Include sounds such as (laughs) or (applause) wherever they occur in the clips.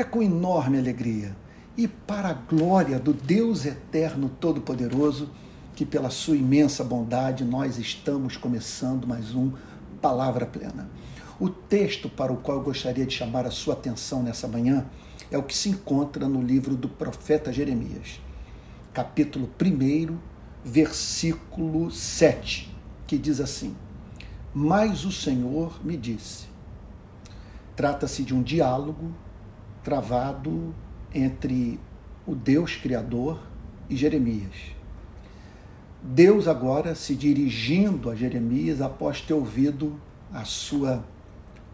É com enorme alegria e para a glória do Deus Eterno Todo-Poderoso que, pela sua imensa bondade, nós estamos começando mais um Palavra Plena. O texto para o qual eu gostaria de chamar a sua atenção nessa manhã é o que se encontra no livro do profeta Jeremias, capítulo 1, versículo 7, que diz assim: Mas o Senhor me disse. Trata-se de um diálogo travado entre o Deus Criador e Jeremias. Deus agora se dirigindo a Jeremias após ter ouvido a sua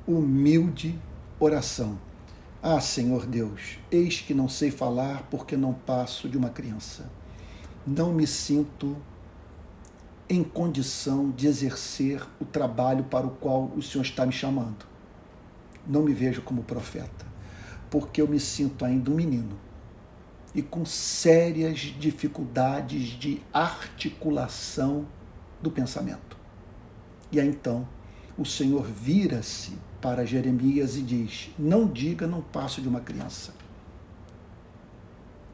humilde oração. Ah, Senhor Deus, eis que não sei falar porque não passo de uma criança. Não me sinto em condição de exercer o trabalho para o qual o Senhor está me chamando. Não me vejo como profeta, porque eu me sinto ainda um menino e com sérias dificuldades de articulação do pensamento. E aí então o Senhor vira-se para Jeremias e diz: Não diga, não passo de uma criança.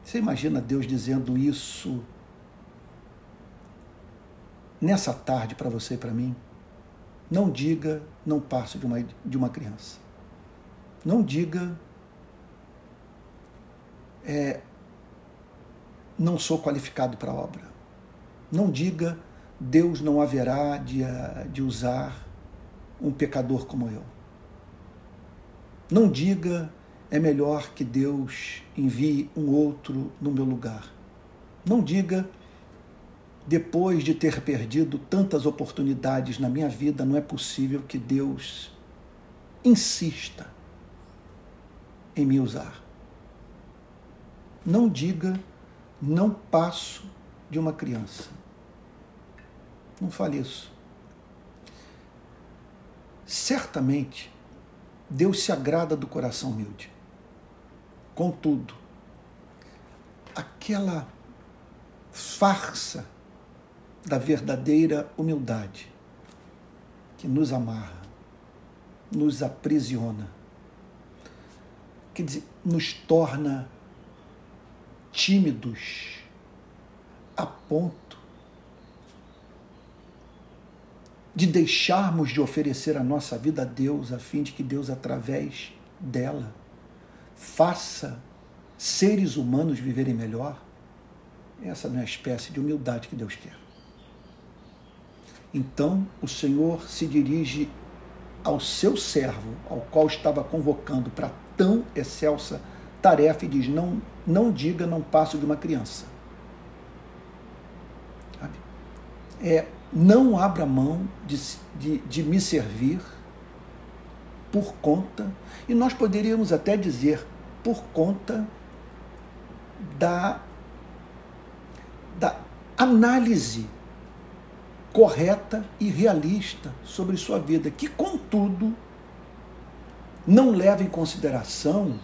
Você imagina Deus dizendo isso nessa tarde para você e para mim? Não diga, não passo de uma, de uma criança. Não diga, é, não sou qualificado para a obra. Não diga, Deus não haverá de, de usar um pecador como eu. Não diga, é melhor que Deus envie um outro no meu lugar. Não diga, depois de ter perdido tantas oportunidades na minha vida, não é possível que Deus insista em me usar. Não diga, não passo de uma criança. Não fale isso. Certamente, Deus se agrada do coração humilde. Contudo, aquela farsa da verdadeira humildade que nos amarra, nos aprisiona, quer dizer, nos torna tímidos a ponto de deixarmos de oferecer a nossa vida a Deus, a fim de que Deus, através dela, faça seres humanos viverem melhor. Essa não é a espécie de humildade que Deus quer. Então o Senhor se dirige ao seu servo, ao qual estava convocando para tão excelsa tarefa, e diz: Não, não diga, não passo de uma criança. Sabe? É, não abra mão de, de, de me servir por conta, e nós poderíamos até dizer, por conta da, da análise correta e realista sobre sua vida, que, contudo, não leva em consideração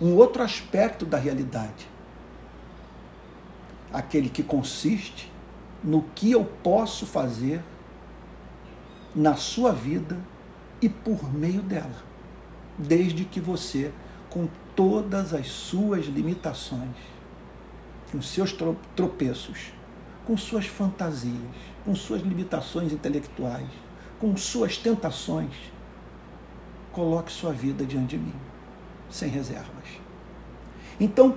um outro aspecto da realidade. Aquele que consiste no que eu posso fazer na sua vida e por meio dela, desde que você, com todas as suas limitações, com seus tropeços, com suas fantasias, com suas limitações intelectuais, com suas tentações, coloque sua vida diante de mim, sem reservas. Então,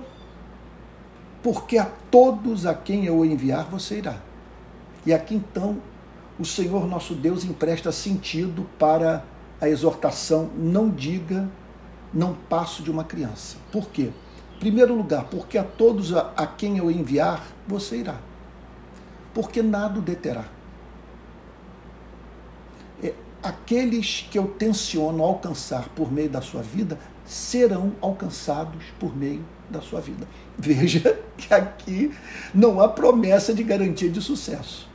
porque a todos a quem eu enviar você irá. E aqui então o Senhor nosso Deus empresta sentido para a exortação: não diga, não passo de uma criança. Por quê? Primeiro lugar, porque a todos a, a quem eu enviar, você irá porque nada o deterá. É, aqueles que eu tenciono alcançar por meio da sua vida serão alcançados por meio da sua vida. Veja (laughs) que aqui não há promessa de garantia de sucesso.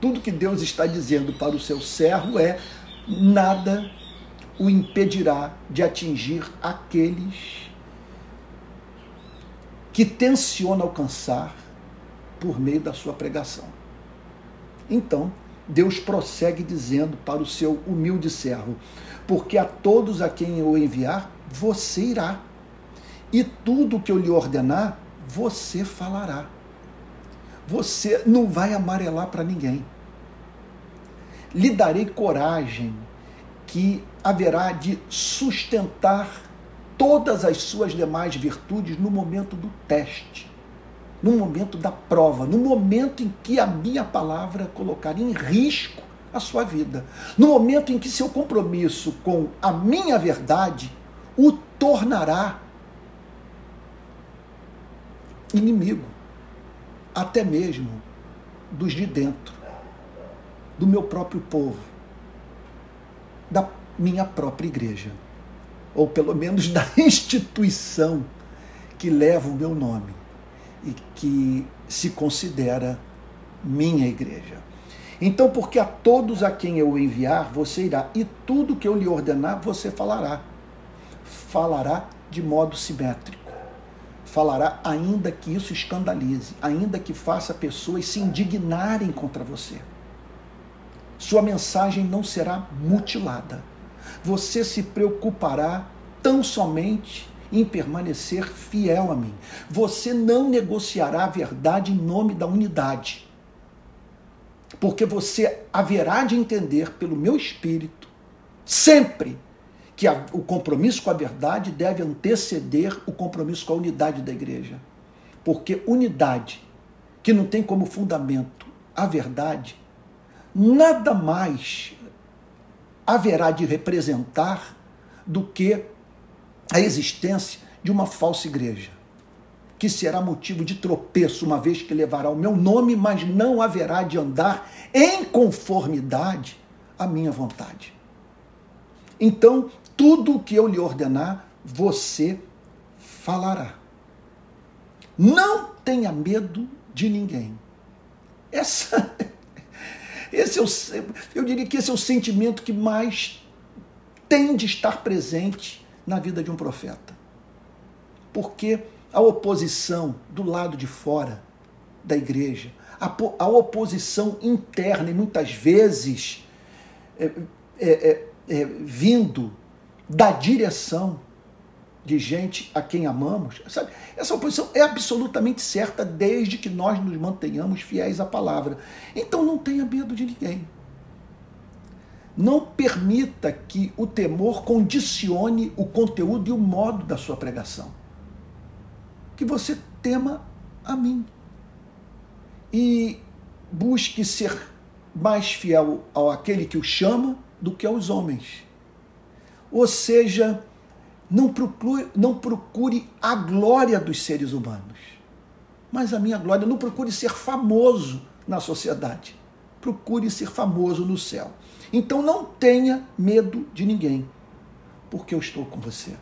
Tudo que Deus está dizendo para o seu servo é: nada o impedirá de atingir aqueles que tenciona alcançar por meio da sua pregação. Então, Deus prossegue dizendo para o seu humilde servo: Porque a todos a quem eu enviar, você irá. e tudo que eu lhe ordenar, você falará. Você não vai amarelar para ninguém. Lhe darei coragem que haverá de sustentar todas as suas demais virtudes no momento do teste, no momento da prova, no momento em que a minha palavra colocar em risco a sua vida, no momento em que seu compromisso com a minha verdade o tornará inimigo, até mesmo dos de dentro, do meu próprio povo, da minha própria igreja, ou pelo menos da (laughs) instituição que leva o meu nome e que se considera minha igreja. Então, porque a todos a quem eu enviar, você irá, e tudo que eu lhe ordenar, você falará. Falará de modo simétrico falará, ainda que isso escandalize, ainda que faça pessoas se indignarem contra você. Sua mensagem não será mutilada. Você se preocupará tão somente em permanecer fiel a mim. Você não negociará a verdade em nome da unidade. Porque você haverá de entender pelo meu espírito, sempre, que a, o compromisso com a verdade deve anteceder o compromisso com a unidade da igreja. Porque unidade que não tem como fundamento a verdade, nada mais haverá de representar do que a existência de uma falsa igreja, que será motivo de tropeço, uma vez que levará o meu nome, mas não haverá de andar em conformidade à minha vontade. Então, tudo o que eu lhe ordenar, você falará. Não tenha medo de ninguém. Essa, (laughs) esse é o, eu diria que esse é o sentimento que mais tem de estar presente na vida de um profeta. Porque a oposição do lado de fora da igreja, a, a oposição interna, e muitas vezes é, é, é, é vindo da direção de gente a quem amamos, sabe? Essa oposição é absolutamente certa desde que nós nos mantenhamos fiéis à palavra. Então não tenha medo de ninguém. Não permita que o temor condicione o conteúdo e o modo da sua pregação. Que você tema a mim. E busque ser mais fiel ao aquele que o chama do que aos homens ou seja, não procure, não procure a glória dos seres humanos, mas a minha glória. Não procure ser famoso na sociedade. Procure ser famoso no céu. Então não tenha medo de ninguém, porque eu estou com você.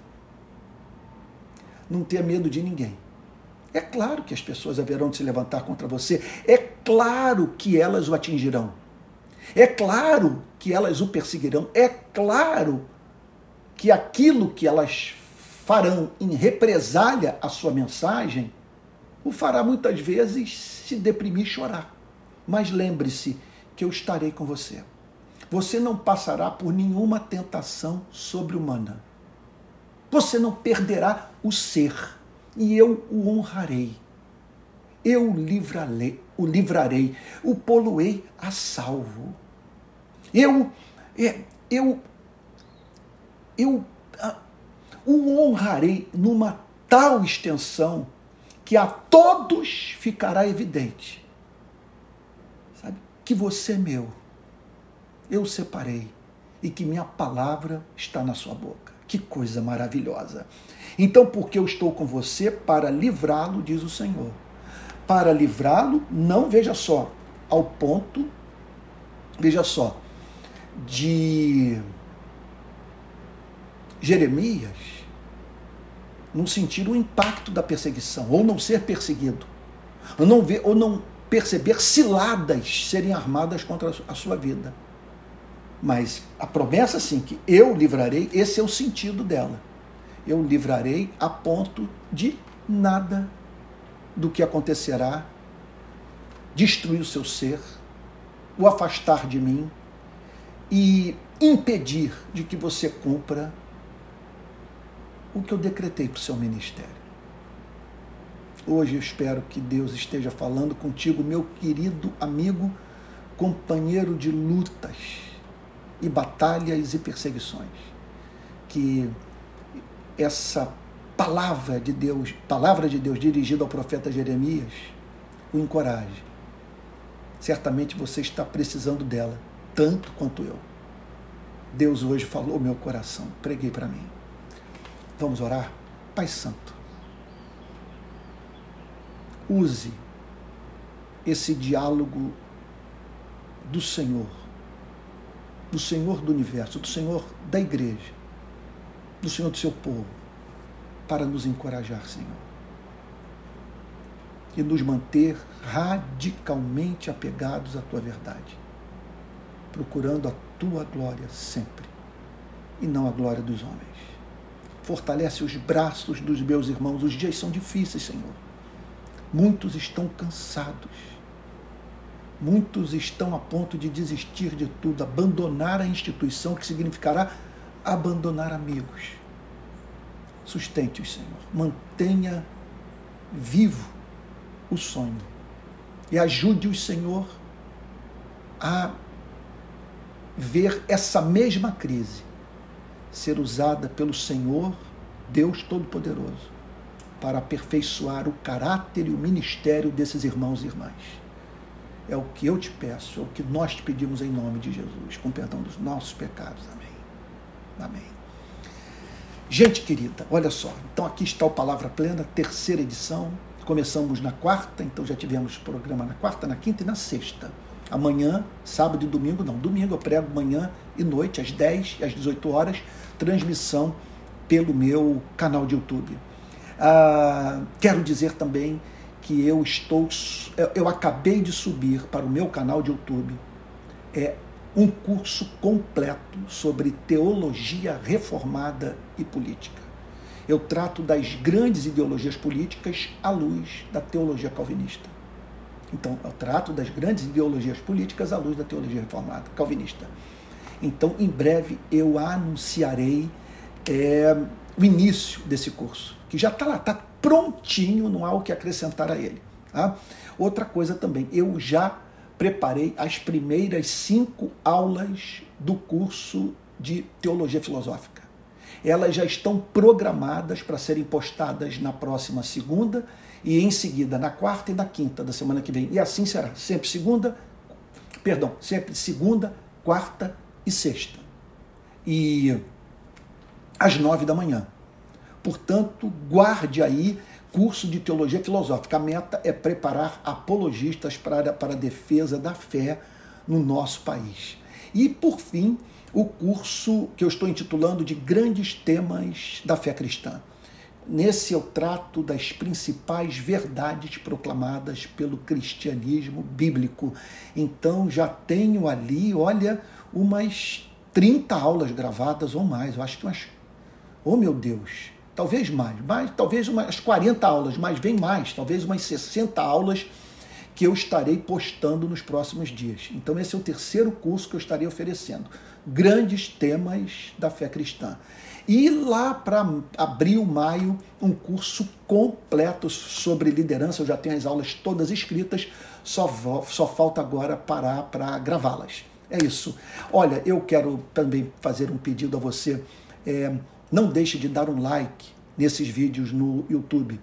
Não tenha medo de ninguém. É claro que as pessoas haverão de se levantar contra você. É claro que elas o atingirão. É claro que elas o perseguirão. É claro que aquilo que elas farão em represália à sua mensagem, o fará muitas vezes se deprimir e chorar. Mas lembre-se que eu estarei com você. Você não passará por nenhuma tentação sobre-humana. Você não perderá o ser, e eu o honrarei. Eu livrarei, o livrarei, o poluei a salvo. Eu, é, eu eu ah, o honrarei numa tal extensão que a todos ficará evidente. Sabe? Que você é meu. Eu separei e que minha palavra está na sua boca. Que coisa maravilhosa. Então, porque eu estou com você para livrá-lo, diz o Senhor. Para livrá-lo, não veja só, ao ponto, veja só, de Jeremias não sentir o impacto da perseguição, ou não ser perseguido, ou não, ver, ou não perceber ciladas serem armadas contra a sua vida. Mas a promessa, sim, que eu livrarei, esse é o sentido dela. Eu livrarei a ponto de nada do que acontecerá destruir o seu ser, o afastar de mim e impedir de que você cumpra o que eu decretei para o seu ministério. Hoje eu espero que Deus esteja falando contigo, meu querido amigo, companheiro de lutas e batalhas e perseguições. Que essa palavra de Deus, palavra de Deus dirigida ao profeta Jeremias, o encoraje. Certamente você está precisando dela, tanto quanto eu. Deus hoje falou meu coração, preguei para mim. Vamos orar? Pai Santo, use esse diálogo do Senhor, do Senhor do universo, do Senhor da igreja, do Senhor do seu povo, para nos encorajar, Senhor. E nos manter radicalmente apegados à tua verdade, procurando a tua glória sempre, e não a glória dos homens. Fortalece os braços dos meus irmãos, os dias são difíceis, Senhor. Muitos estão cansados. Muitos estão a ponto de desistir de tudo, abandonar a instituição, que significará abandonar amigos Sustente-os, Senhor. Mantenha vivo o sonho. E ajude-os, Senhor, a ver essa mesma crise ser usada pelo Senhor, Deus Todo-Poderoso, para aperfeiçoar o caráter e o ministério desses irmãos e irmãs. É o que eu te peço, é o que nós te pedimos em nome de Jesus, com perdão dos nossos pecados. Amém. Amém. Gente querida, olha só. Então aqui está o Palavra Plena, terceira edição. Começamos na quarta, então já tivemos programa na quarta, na quinta e na sexta. Amanhã, sábado e domingo, não, domingo eu prego manhã e noite, às 10 e às 18 horas, transmissão pelo meu canal de YouTube. Ah, quero dizer também que eu estou, eu acabei de subir para o meu canal de YouTube é um curso completo sobre teologia reformada e política. Eu trato das grandes ideologias políticas à luz da teologia calvinista. Então, eu trato das grandes ideologias políticas à luz da teologia reformada calvinista. Então, em breve, eu anunciarei é, o início desse curso, que já está lá, está prontinho, não há o que acrescentar a ele. Tá? Outra coisa também, eu já preparei as primeiras cinco aulas do curso de Teologia Filosófica. Elas já estão programadas para serem postadas na próxima segunda e em seguida na quarta e na quinta da semana que vem. E assim será, sempre segunda, perdão, sempre segunda, quarta e sexta. E às nove da manhã. Portanto, guarde aí curso de teologia filosófica. A meta é preparar apologistas para, para a defesa da fé no nosso país. E, por fim, o curso que eu estou intitulando de Grandes Temas da Fé Cristã. Nesse eu trato das principais verdades proclamadas pelo cristianismo bíblico. Então já tenho ali, olha, umas 30 aulas gravadas ou mais. Eu acho que umas. Oh meu Deus! talvez mais, mais, talvez umas 40 aulas, mas vem mais, talvez umas 60 aulas que eu estarei postando nos próximos dias. Então, esse é o terceiro curso que eu estarei oferecendo. Grandes temas da fé cristã. E lá para abril, maio, um curso completo sobre liderança. Eu já tenho as aulas todas escritas, só, só falta agora parar para gravá-las. É isso. Olha, eu quero também fazer um pedido a você. É, não deixe de dar um like nesses vídeos no YouTube.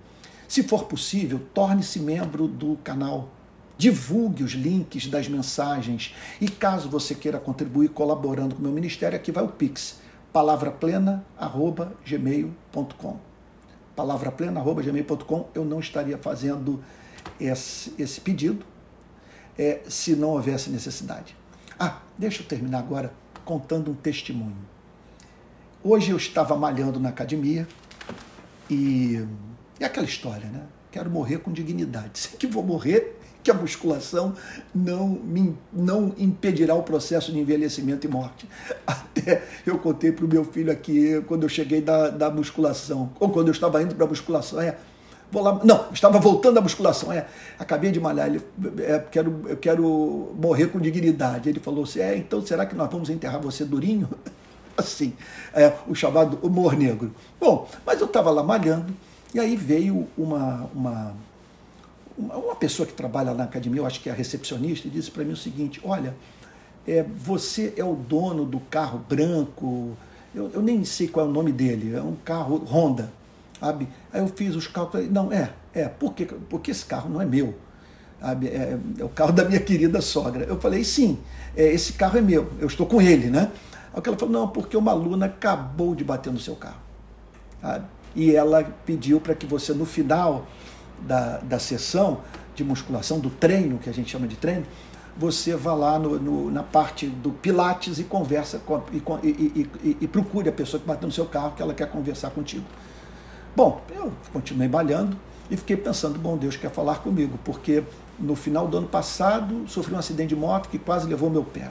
Se for possível, torne-se membro do canal. Divulgue os links das mensagens. E caso você queira contribuir colaborando com o meu ministério, aqui vai o Pix. palavraplena.gmail.com palavraplena.gmail.com Eu não estaria fazendo esse, esse pedido é, se não houvesse necessidade. Ah, deixa eu terminar agora contando um testemunho. Hoje eu estava malhando na academia e é aquela história, né? Quero morrer com dignidade. (laughs) Sei que vou morrer, que a musculação não, me, não impedirá o processo de envelhecimento e morte. (laughs) Até eu contei para o meu filho aqui, quando eu cheguei da, da musculação, ou quando eu estava indo para a musculação, é, vou lá, não, estava voltando à musculação, é, acabei de malhar, ele, é, quero, eu quero morrer com dignidade. Ele falou assim, é, então será que nós vamos enterrar você durinho? (laughs) assim, é, o chamado humor negro. Bom, mas eu estava lá malhando, e aí veio uma, uma, uma, pessoa que trabalha na academia, eu acho que é a recepcionista, disse para mim o seguinte: Olha, é, você é o dono do carro branco, eu, eu, nem sei qual é o nome dele, é um carro Honda, sabe? Aí eu fiz os cálculos, não, é, é, por quê? Porque esse carro não é meu. Sabe? É, é o carro (laughs) da minha querida sogra. Eu falei, sim, é, esse carro é meu, eu estou com ele, né? Aí ela falou, não, porque uma aluna acabou de bater no seu carro. Sabe? E ela pediu para que você, no final da, da sessão de musculação, do treino, que a gente chama de treino, você vá lá no, no, na parte do Pilates e conversa com, e, e, e, e, procure a pessoa que bateu no seu carro que ela quer conversar contigo. Bom, eu continuei malhando e fiquei pensando, bom, Deus quer falar comigo, porque no final do ano passado sofri um acidente de moto que quase levou meu pé.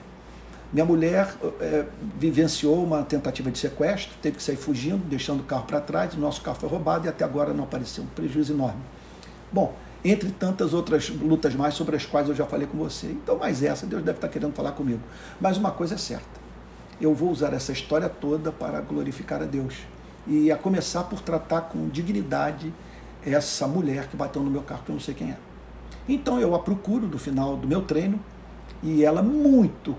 Minha mulher é, vivenciou uma tentativa de sequestro, teve que sair fugindo, deixando o carro para trás, o nosso carro foi roubado e até agora não apareceu, um prejuízo enorme. Bom, entre tantas outras lutas mais sobre as quais eu já falei com você. Então, mais essa, Deus deve estar querendo falar comigo. Mas uma coisa é certa, eu vou usar essa história toda para glorificar a Deus. E a começar por tratar com dignidade essa mulher que bateu no meu carro, que eu não sei quem é. Então eu a procuro no final do meu treino e ela muito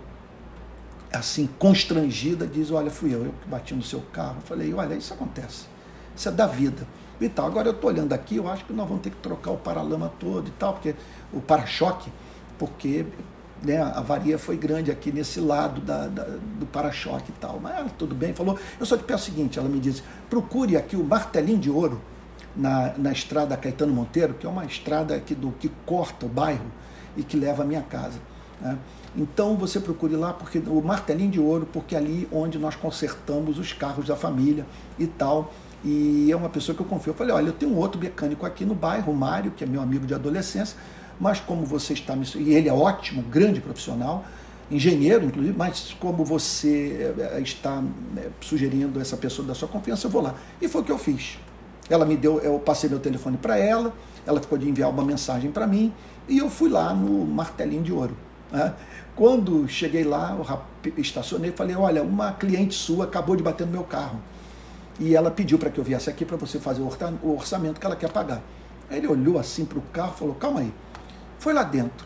assim constrangida diz, olha, fui eu, eu que bati no seu carro. Eu falei, olha, isso acontece. Isso é da vida e tal. Agora eu estou olhando aqui, eu acho que nós vamos ter que trocar o paralama todo e tal, porque o para-choque, porque né, a avaria foi grande aqui nesse lado da, da do para-choque e tal. Mas tudo bem, falou. Eu só te peço o seguinte, ela me disse, procure aqui o martelinho de ouro na, na estrada Caetano Monteiro, que é uma estrada aqui do que corta o bairro e que leva a minha casa. Né? Então você procure lá porque o martelinho de ouro, porque é ali onde nós consertamos os carros da família e tal. E é uma pessoa que eu confio. Eu falei, olha, eu tenho outro mecânico aqui no bairro, Mário, que é meu amigo de adolescência, mas como você está me... E ele é ótimo, grande profissional, engenheiro, inclusive, mas como você eh, está eh, sugerindo essa pessoa da sua confiança, eu vou lá. E foi o que eu fiz. Ela me deu, eu passei meu telefone para ela, ela ficou de enviar uma mensagem para mim, e eu fui lá no martelinho de ouro. Né? Quando cheguei lá, eu estacionei e falei, olha, uma cliente sua acabou de bater no meu carro e ela pediu para que eu viesse aqui para você fazer o orçamento que ela quer pagar. Aí ele olhou assim para o carro e falou: calma aí. Foi lá dentro,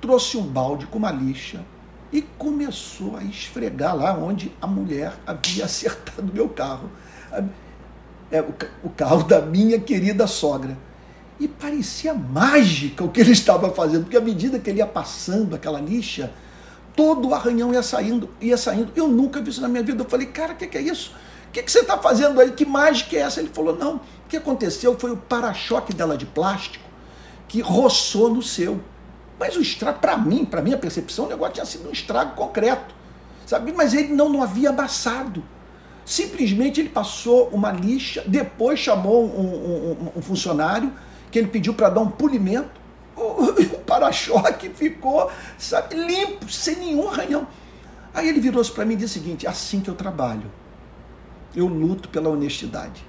trouxe um balde com uma lixa e começou a esfregar lá onde a mulher havia (laughs) acertado meu carro. É, o carro da minha querida sogra. E parecia mágica o que ele (laughs) estava fazendo, porque à medida que ele ia passando aquela lixa, todo o arranhão ia saindo, ia saindo. Eu nunca vi isso na minha vida. Eu falei, cara, o que, que é isso? O que, que você está fazendo aí? Que mágica é essa? Ele falou: Não, o que aconteceu foi o para-choque dela de plástico que roçou no seu. Mas o estrago, para mim, para minha percepção, o negócio tinha sido um estrago concreto. Sabe? Mas ele não, não havia amassado. Simplesmente ele passou uma lixa, depois chamou um, um, um funcionário que ele pediu para dar um polimento. O, (laughs) o para-choque ficou sabe, limpo, sem nenhum arranhão. Aí ele virou-se para mim e disse o seguinte: assim que eu trabalho eu luto pela honestidade.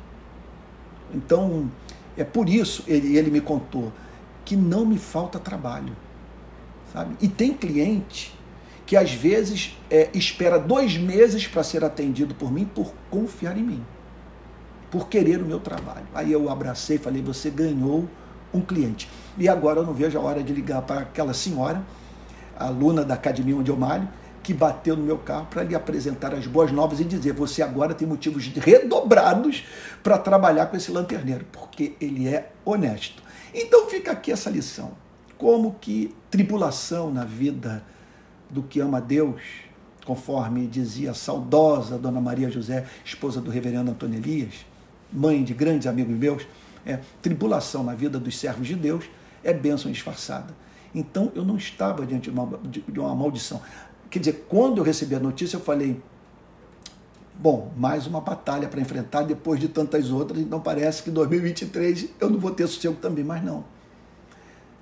Então, é por isso, ele, ele me contou, que não me falta trabalho. Sabe? E tem cliente que às vezes é, espera dois meses para ser atendido por mim por confiar em mim, por querer o meu trabalho. Aí eu abracei e falei: você ganhou um cliente. E agora eu não vejo a hora de ligar para aquela senhora, aluna da academia onde eu malho, que bateu no meu carro para lhe apresentar as boas novas e dizer: você agora tem motivos redobrados para trabalhar com esse lanterneiro, porque ele é honesto. Então fica aqui essa lição. Como que tribulação na vida do que ama Deus, conforme dizia a saudosa Dona Maria José, esposa do reverendo Antônio Elias, mãe de grandes amigos meus, é, tribulação na vida dos servos de Deus é bênção disfarçada. Então eu não estava diante de uma, de uma maldição. Quer dizer, quando eu recebi a notícia, eu falei: bom, mais uma batalha para enfrentar depois de tantas outras, então parece que 2023 eu não vou ter sossego também, mas não.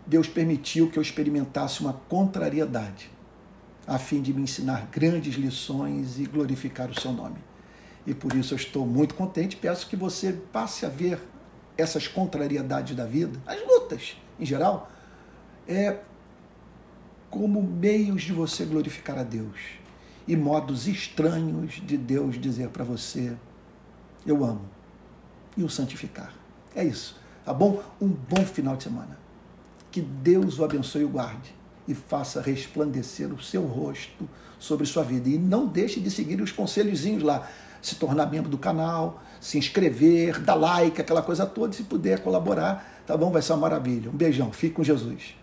Deus permitiu que eu experimentasse uma contrariedade, a fim de me ensinar grandes lições e glorificar o seu nome. E por isso eu estou muito contente, peço que você passe a ver essas contrariedades da vida, as lutas em geral, é, como meios de você glorificar a Deus. e modos estranhos de Deus dizer para você: Eu amo, e o santificar. É isso, tá bom? Um bom final de semana. Que Deus o abençoe e o guarde e faça resplandecer o seu rosto sobre sua vida. E não deixe de seguir os conselhozinhos lá. Se tornar membro do canal, se inscrever, dar like, aquela coisa toda. Se puder colaborar, tá bom? Vai ser uma maravilha. Um beijão. Fique com Jesus.